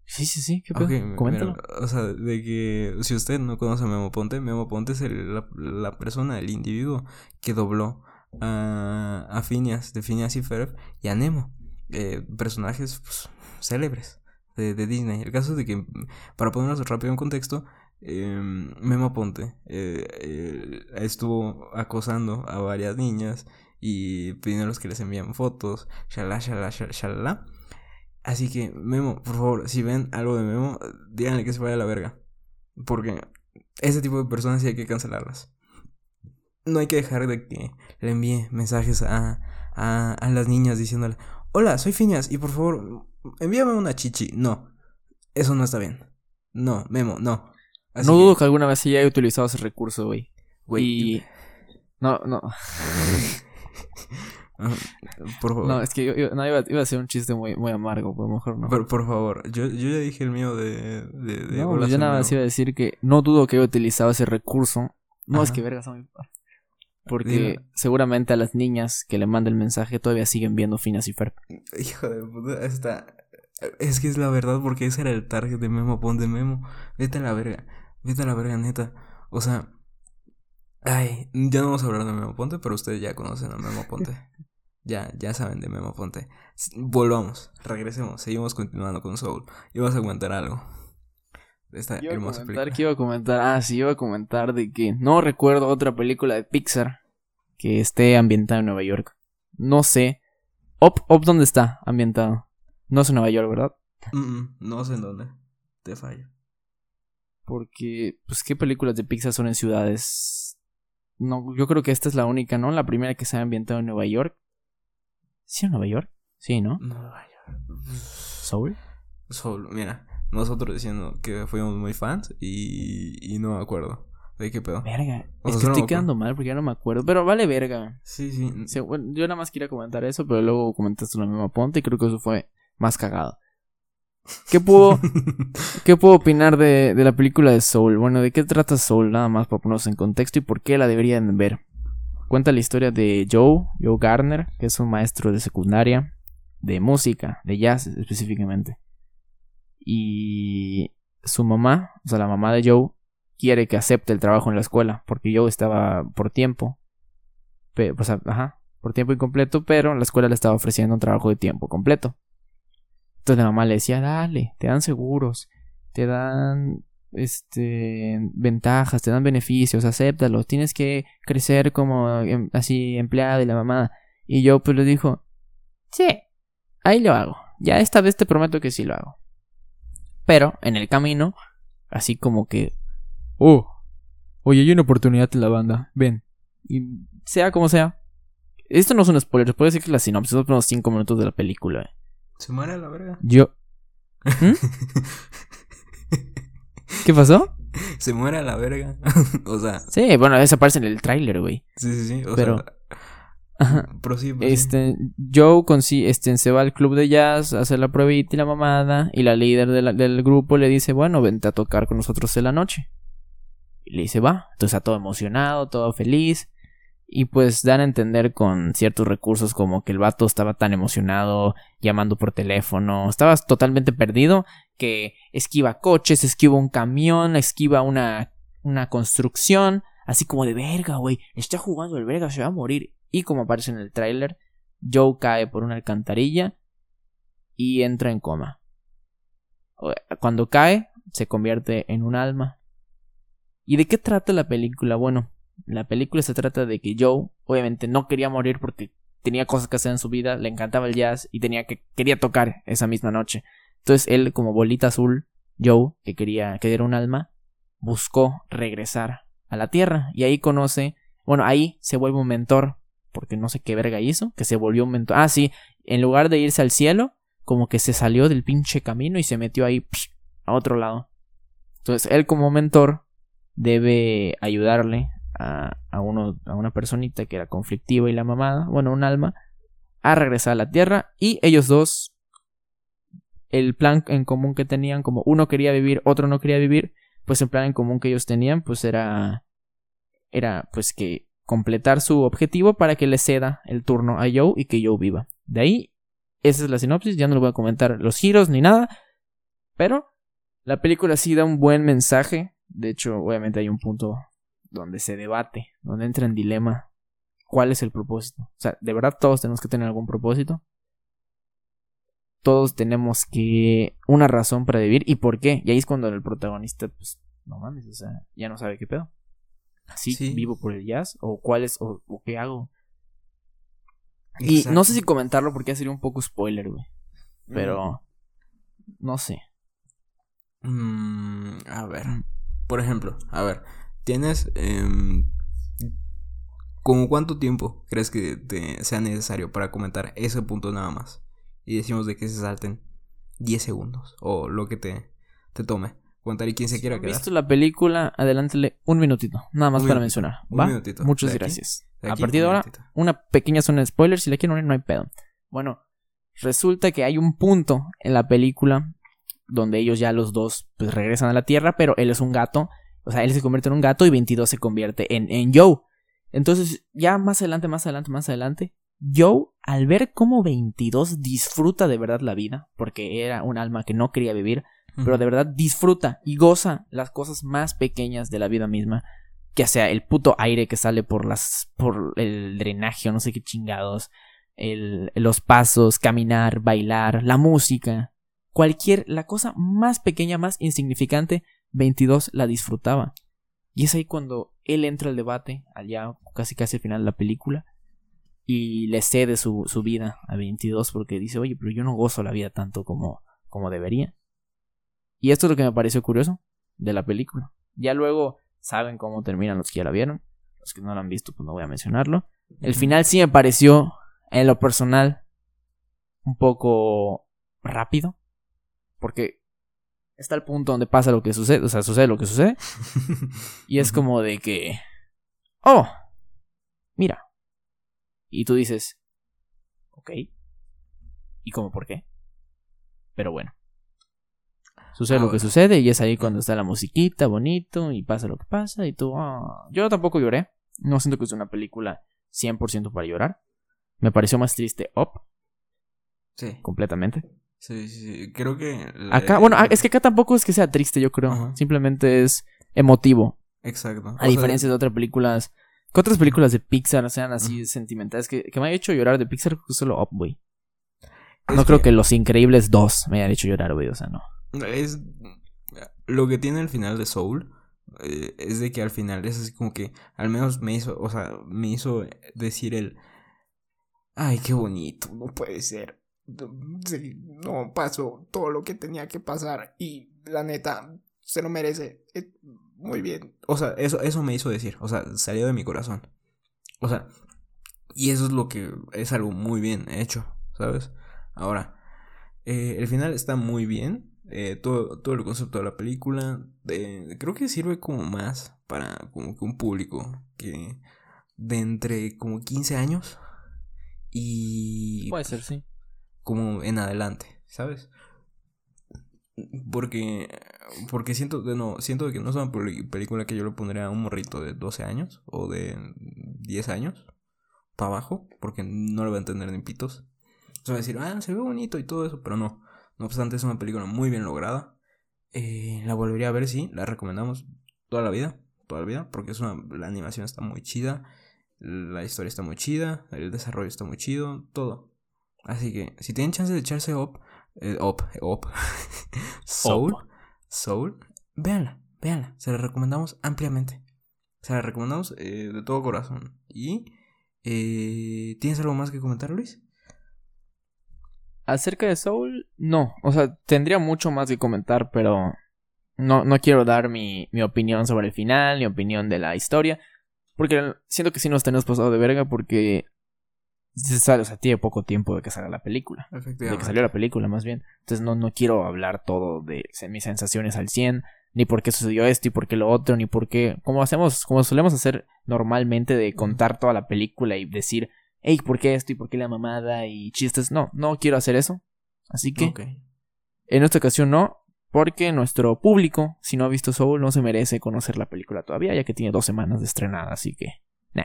Sí, sí, sí, ¿qué pedo? Coméntalo.
o sea, de que si usted no conoce a Memo Ponte, Memo Ponte es el, la, persona, el individuo que dobló a, a Phineas, de Phineas y Ferb, y a Nemo, eh, personajes pues, célebres de, Disney. El caso es de que, para ponernos rápido en contexto, eh, Memo Ponte eh, eh, estuvo acosando a varias niñas y pidiéndoles que les envíen fotos, shalala, shalala, shalala. Así que, Memo, por favor, si ven algo de Memo, díganle que se vaya a la verga. Porque ese tipo de personas sí hay que cancelarlas. No hay que dejar de que le envíe mensajes a, a, las niñas diciéndole, hola, soy Fiñas y por favor envíame una chichi. No, eso no está bien. No, Memo, no.
no dudo que... alguna vez sí haya utilizado ese recurso, güey. Güey. No, no.
por favor.
No, es que yo, no, iba, iba, a ser un chiste muy, muy amargo, pero mejor no.
Pero por favor, yo, yo ya dije el mío de. de, de
no, yo nada más iba a decir que no dudo que haya utilizado ese recurso. No, es que verga, son porque seguramente a las niñas que le manda el mensaje todavía siguen viendo Finas y Ferb.
Hijo de puta, está. Es que es la verdad, porque ese era el target de Memo Pon de Memo. Vete a la verga. Vete a la verga, neta. O sea. Ay, ya no vamos a hablar de Memo Ponte, pero ustedes ya conocen a Memo Ponte. ya, ya saben de Memo Ponte. Volvamos, regresemos, seguimos continuando con Soul. Y vas a comentar algo esta
iba hermosa a comentar, iba a comentar? Ah, sí, iba a comentar de que no recuerdo otra película de Pixar que esté ambientada en Nueva York. No sé. Op, Op, ¿dónde está ambientado? No es en Nueva York, ¿verdad?
no sé en dónde. Te fallo.
Porque, pues, ¿qué películas de Pixar son en ciudades? No, yo creo que esta es la única, ¿no? La primera que se ha ambientado en Nueva York. ¿Sí en Nueva York? Sí, ¿no?
Nueva York.
¿Soul?
Soul, mira nosotros diciendo que fuimos muy fans y, y no me acuerdo. ¿De qué pedo?
Verga. es que estoy quedando mal porque ya no me acuerdo. Pero vale verga.
Sí, sí.
yo nada más quería comentar eso, pero luego comentaste la misma ponte y creo que eso fue más cagado. ¿Qué puedo, ¿qué puedo opinar de, de, la película de Soul? Bueno, ¿de qué trata Soul? Nada más para ponernos en contexto y por qué la deberían ver. Cuenta la historia de Joe, Joe Garner, que es un maestro de secundaria, de música, de jazz específicamente. Y su mamá, o sea, la mamá de Joe, quiere que acepte el trabajo en la escuela, porque Joe estaba por tiempo, o sea, ajá, por tiempo incompleto, pero la escuela le estaba ofreciendo un trabajo de tiempo completo. Entonces la mamá le decía, dale, te dan seguros, te dan este ventajas, te dan beneficios, acéptalos, tienes que crecer como em, así empleada de la mamá. Y yo pues le dijo, sí, ahí lo hago. ya esta vez te prometo que sí lo hago. Pero en el camino, así como que, oh, oye, hay una oportunidad en la banda, ven. Y sea como sea. Esto no es un spoiler, puede decir que la sinopsis son unos 5 minutos de la película. eh.
Se muere a la verga.
Yo. ¿Mm? ¿Qué pasó?
Se muere a la verga. o sea,
Sí, bueno, eso aparece en el tráiler, güey.
sí, sí, sí. O
Pero-
sea,
Ajá. Este, Joe consi- este, se va al club de jazz a hacer la pruebita y la mamada. Y la líder de la- del grupo le dice, bueno, vente a tocar con nosotros en la noche. Y le dice, va. Entonces está todo emocionado, todo feliz. Y pues dan a entender con ciertos recursos como que el vato estaba tan emocionado llamando por teléfono. Estaba totalmente perdido que esquiva coches, esquiva un camión, esquiva una, una construcción. Así como de verga, güey. Está jugando el verga, se va a morir. Y como aparece en el tráiler, Joe cae por una alcantarilla y entra en coma. Cuando cae, se convierte en un alma. ¿Y de qué trata la película? Bueno, la película se trata de que Joe, obviamente, no quería morir porque tenía cosas que hacer en su vida, le encantaba el jazz y tenía que quería tocar esa misma noche. Entonces él, como bolita azul, Joe, que quería que diera un alma, buscó regresar a la Tierra y ahí conoce, bueno, ahí se vuelve un mentor porque no sé qué verga hizo, que se volvió un mentor. Ah, sí, en lugar de irse al cielo, como que se salió del pinche camino y se metió ahí psh, a otro lado. Entonces, él como mentor debe ayudarle a, a, uno, a una personita que era conflictiva y la mamada, bueno, un alma, a regresar a la Tierra y ellos dos, el plan en común que tenían, como uno quería vivir, otro no quería vivir, pues el plan en común que ellos tenían, pues era, era pues que completar su objetivo para que le ceda el turno a Joe y que Joe viva. De ahí, esa es la sinopsis, ya no le voy a comentar los giros ni nada, pero la película sí da un buen mensaje, de hecho, obviamente hay un punto donde se debate, donde entra en dilema cuál es el propósito. O sea, de verdad todos tenemos que tener algún propósito. Todos tenemos que una razón para vivir y por qué. Y ahí es cuando el protagonista, pues, no mames, o sea, ya no sabe qué pedo. Así
Sí.
vivo por el jazz o cuál es o, o qué hago. Y no sé si comentarlo porque ya sería un poco spoiler, güey. Pero no sé.
Mm, a ver. Por ejemplo, a ver. Tienes. em, ¿Como cuánto tiempo crees que te sea necesario para comentar ese punto nada más? Y decimos de que se salten 10 segundos. O lo que te, te tome. Contar y quien se quiera
¿Han
quedar.
visto la película? Adelántale un minutito, nada más
Un
para
minutito,
mencionar.
un minutito.
Muchas
De aquí,
gracias. A partir de ahora,
minutito.
una pequeña zona de spoilers. Si la quieren unir, no hay pedo. Bueno, resulta que hay un punto en la película donde ellos ya los dos pues, regresan a la Tierra, pero él es un gato. O sea, él se convierte en un gato y 22 se convierte en, en Joe. Entonces, ya más adelante, más adelante, más adelante, Joe, al ver cómo 22 disfruta de verdad la vida, porque era un alma que no quería vivir, pero de verdad disfruta y goza las cosas más pequeñas de la vida misma. Que sea el puto aire que sale por las. por el drenaje o no sé qué chingados. El, los pasos, caminar, bailar, la música. Cualquier. la cosa más pequeña, más insignificante, 22 la disfrutaba. Y es ahí cuando él entra al debate, allá casi casi al final de la película. Y le cede su, su vida a 22 porque dice, oye, pero yo no gozo la vida tanto como, como debería. Y esto es lo que me pareció curioso de la película. Ya luego saben cómo terminan los que ya la vieron. Los que no la han visto, pues no voy a mencionarlo. El final sí me pareció, en lo personal, un poco rápido. Porque está el punto donde pasa lo que sucede. O sea, sucede lo que sucede. Y es como de que... Oh, mira. Y tú dices... Ok. ¿Y cómo por qué? Pero bueno. Sucede lo que
Ahora.
sucede y es ahí cuando está la musiquita bonito y pasa lo que pasa y tú... ah. Yo tampoco lloré. No siento que es una película 100% para llorar. Me pareció más triste Up,
Sí,
completamente.
Sí, sí, sí. Creo que. la-
Acá, bueno, es que acá tampoco es que sea triste, yo creo.
Ajá.
Simplemente es emotivo.
Exacto. O
A
sea,
diferencia de otras películas. Que otras películas de Pixar sean así sentimentales. Que, que me haya hecho llorar de Pixar, solo Up, güey.
es
No creo que Los Increíbles 2 me hayan hecho llorar, güey. O sea, no.
Es. Lo que tiene el final de Soul. eh, es de que al final es así como que. Al menos me hizo. O sea, me hizo decir el. Ay, qué bonito. No puede ser. Sí, no pasó todo lo que tenía que pasar y la neta se lo merece. Eh, muy bien. O sea, eso, eso me hizo decir, o sea, salió de mi corazón. O sea, y eso es lo que es algo muy bien hecho, ¿sabes? Ahora, eh, el final está muy bien. Eh, todo, todo el concepto de la película creo que sirve como más para como que un público que de entre como 15 años y
puede ser sí
como en adelante sabes porque porque siento no siento que no es una película que yo le pondría a un morrito de 12 años o de 10 años para abajo porque no lo va a entender ni pitos o sea, va a decir ah se ve bonito y todo eso pero no no obstante, es una película muy bien lograda. Eh, la volvería a ver, sí, la recomendamos toda la vida, toda la vida, porque es una, la animación está muy chida, la historia está muy chida, el desarrollo está muy chido, todo. Así que, si tienen chance de echarse up, eh, up, up, Soul, Soul, véanla, véanla, se la recomendamos ampliamente. Se la recomendamos eh, de todo corazón. ¿Y tienes algo más que comentar, Luis?
Acerca de Soul, no. O sea, tendría mucho más que comentar, pero no, no quiero dar mi, mi opinión sobre el final, mi opinión de la historia. Porque siento que sí nos tenemos pasado de verga porque se sale, o sea, tiene poco tiempo de que salga la película. De que salió la película, más bien. Entonces no, no quiero hablar todo de mis sensaciones al 100, ni por qué sucedió esto y por qué lo otro, ni por qué... Como hacemos, como solemos hacer normalmente de contar toda la película y decir hey, ¿por qué esto y por qué la mamada y chistes? No, no quiero hacer eso. Así que en esta ocasión no, porque nuestro público, si no ha visto Soul, no se merece conocer la película todavía, ya que tiene dos semanas de estrenada, así que, nah.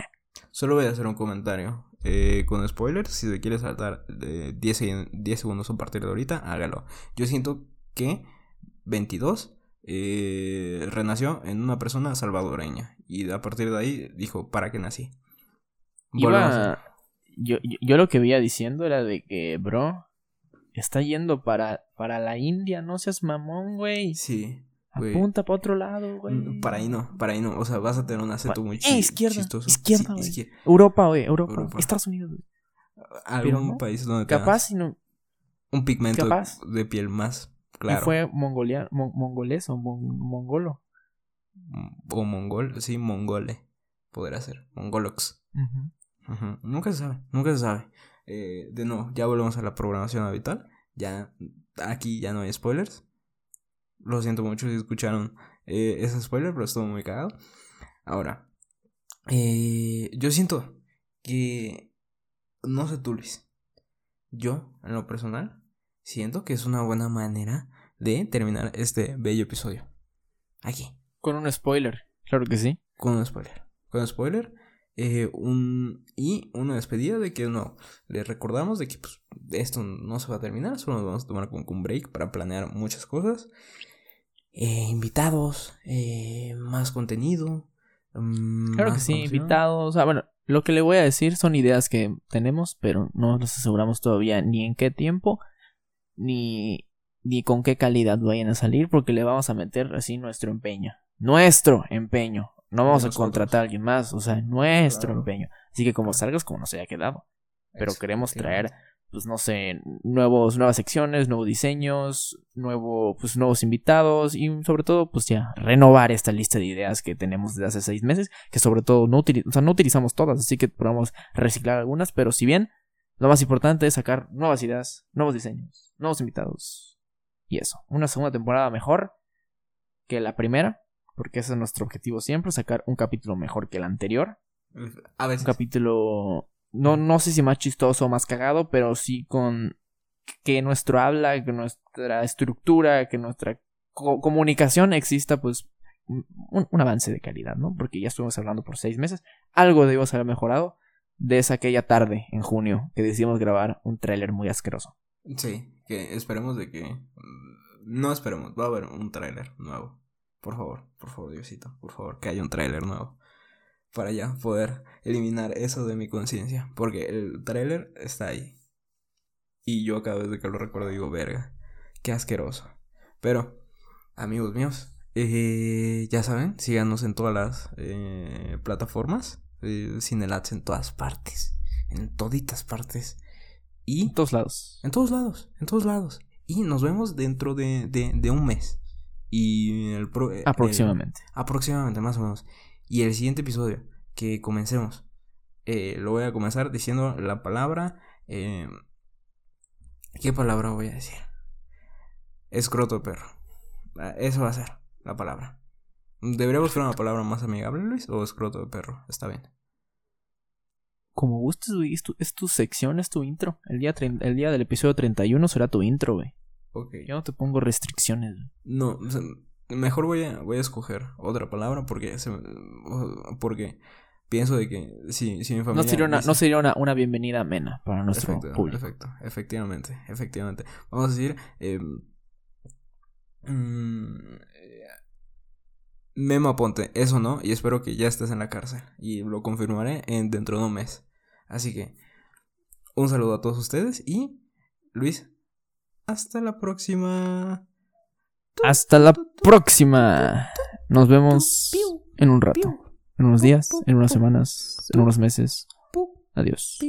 Solo voy a hacer un comentario eh, con spoilers. Si te quieres saltar de 10, 10, segundos a partir de ahorita, hágalo. Yo siento que 22 eh, renació en una persona salvadoreña. Y a partir de ahí dijo, ¿para qué nací?
Iba, yo, yo, lo que veía diciendo era de que, bro, está yendo para, para la India, no seas mamón, güey.
Sí.
Apunta para otro lado, güey.
Mm, para ahí no, para ahí no. O sea, vas a tener un acento muy eh,
izquierda, chistoso. Izquierda, güey. Europa, güey. Europa. Estados Unidos, güey.
Algún país donde
Capaz, sino.
Un pigmento de piel más claro.
¿Y fue mongolia, mongoles o mongolo?
O mongol, sí, mongole. Podrá ser. Mongolox. Nunca se sabe, nunca se sabe. Eh, de nuevo, ya volvemos a la programación habitual. Ya, aquí ya no hay spoilers. Lo siento mucho si escucharon eh, ese spoiler, pero estuvo muy cagado. Ahora, eh, yo siento que, no sé tú Luis, yo, en lo personal, siento que es una buena manera de terminar este bello episodio. Aquí.
Con un spoiler, claro que sí.
Con un spoiler. Con un spoiler. Eh, un, y una despedida de que no, les recordamos de que pues, esto no se va a terminar, solo nos vamos a tomar como un break para planear muchas cosas. Eh, invitados, eh, más contenido.
Mm, claro que sí, invitados. Ah, bueno, lo que le voy a decir son ideas que tenemos, pero no nos aseguramos todavía ni en qué tiempo, ni, ni con qué calidad vayan a salir, porque le vamos a meter así nuestro empeño. Nuestro empeño. No vamos a contratar a alguien más, o sea, nuestro empeño. Así que como salgas, como nos haya quedado. Pero queremos traer, pues no sé, nuevos, nuevas secciones, nuevos diseños, nuevo, pues nuevos invitados y sobre todo, pues ya, renovar esta lista de ideas que tenemos desde hace seis meses, que sobre todo no, o sea, no utilizamos todas, así que podemos reciclar algunas, pero si bien, lo más importante es sacar nuevas ideas, nuevos diseños, nuevos invitados. Y eso, una segunda temporada mejor que la primera porque ese es nuestro objetivo siempre, sacar un capítulo mejor que el anterior.
A veces.
Un capítulo, no, no sé si más chistoso o más cagado, pero sí con que nuestro habla, que nuestra estructura, que nuestra comunicación exista, pues un, avance de calidad, ¿no? Porque ya estuvimos hablando por seis meses. Algo debimos haber mejorado desde aquella tarde en junio que decidimos grabar un tráiler muy asqueroso.
Sí, que esperemos de que... No esperemos, va a haber un tráiler nuevo. Por favor, por favor, Diosito, por favor, que haya un tráiler nuevo. Para ya poder eliminar eso de mi conciencia. Porque el tráiler está ahí. Y yo cada vez que lo recuerdo digo, verga, qué asqueroso. Pero, amigos míos, eh, ya saben, síganos en todas las eh, plataformas. Eh, Cinelats en todas partes. En toditas partes. Y
En todos lados.
en todos lados, en todos lados. Y nos vemos dentro de, de, de un mes. Y el pro- el-
Aproximadamente.
aproximadamente, más o menos. Y el siguiente episodio, que comencemos, eh, lo voy a comenzar diciendo la palabra. eh, ¿Qué palabra voy a decir? Escroto de perro. Ah, Eso va a ser la palabra. ¿Debería buscar una palabra más amigable, Luis? ¿O escroto de perro? Está bien.
Como gustes, güey. Es tu, es tu sección, es tu intro. El día, el día del episodio 31 será tu intro, güey.
Ok.
Yo no te pongo restricciones. güey.
No, o sea, mejor voy a, voy a escoger otra palabra porque se porque pienso de que si, si mi familia
No sería, una,
dice-
no sería una, una bienvenida amena para nuestro
Efecto,
público.
efecto, efectivamente, efectivamente. Vamos a decir eh, mm, Memo Aponte, eso no, y espero que ya estés en la cárcel y lo confirmaré en dentro de un mes. Así que un saludo a todos ustedes y Luis, hasta la próxima.
Hasta la próxima. Nos vemos en un rato. En unos días, en unas semanas, en unos meses. Adiós.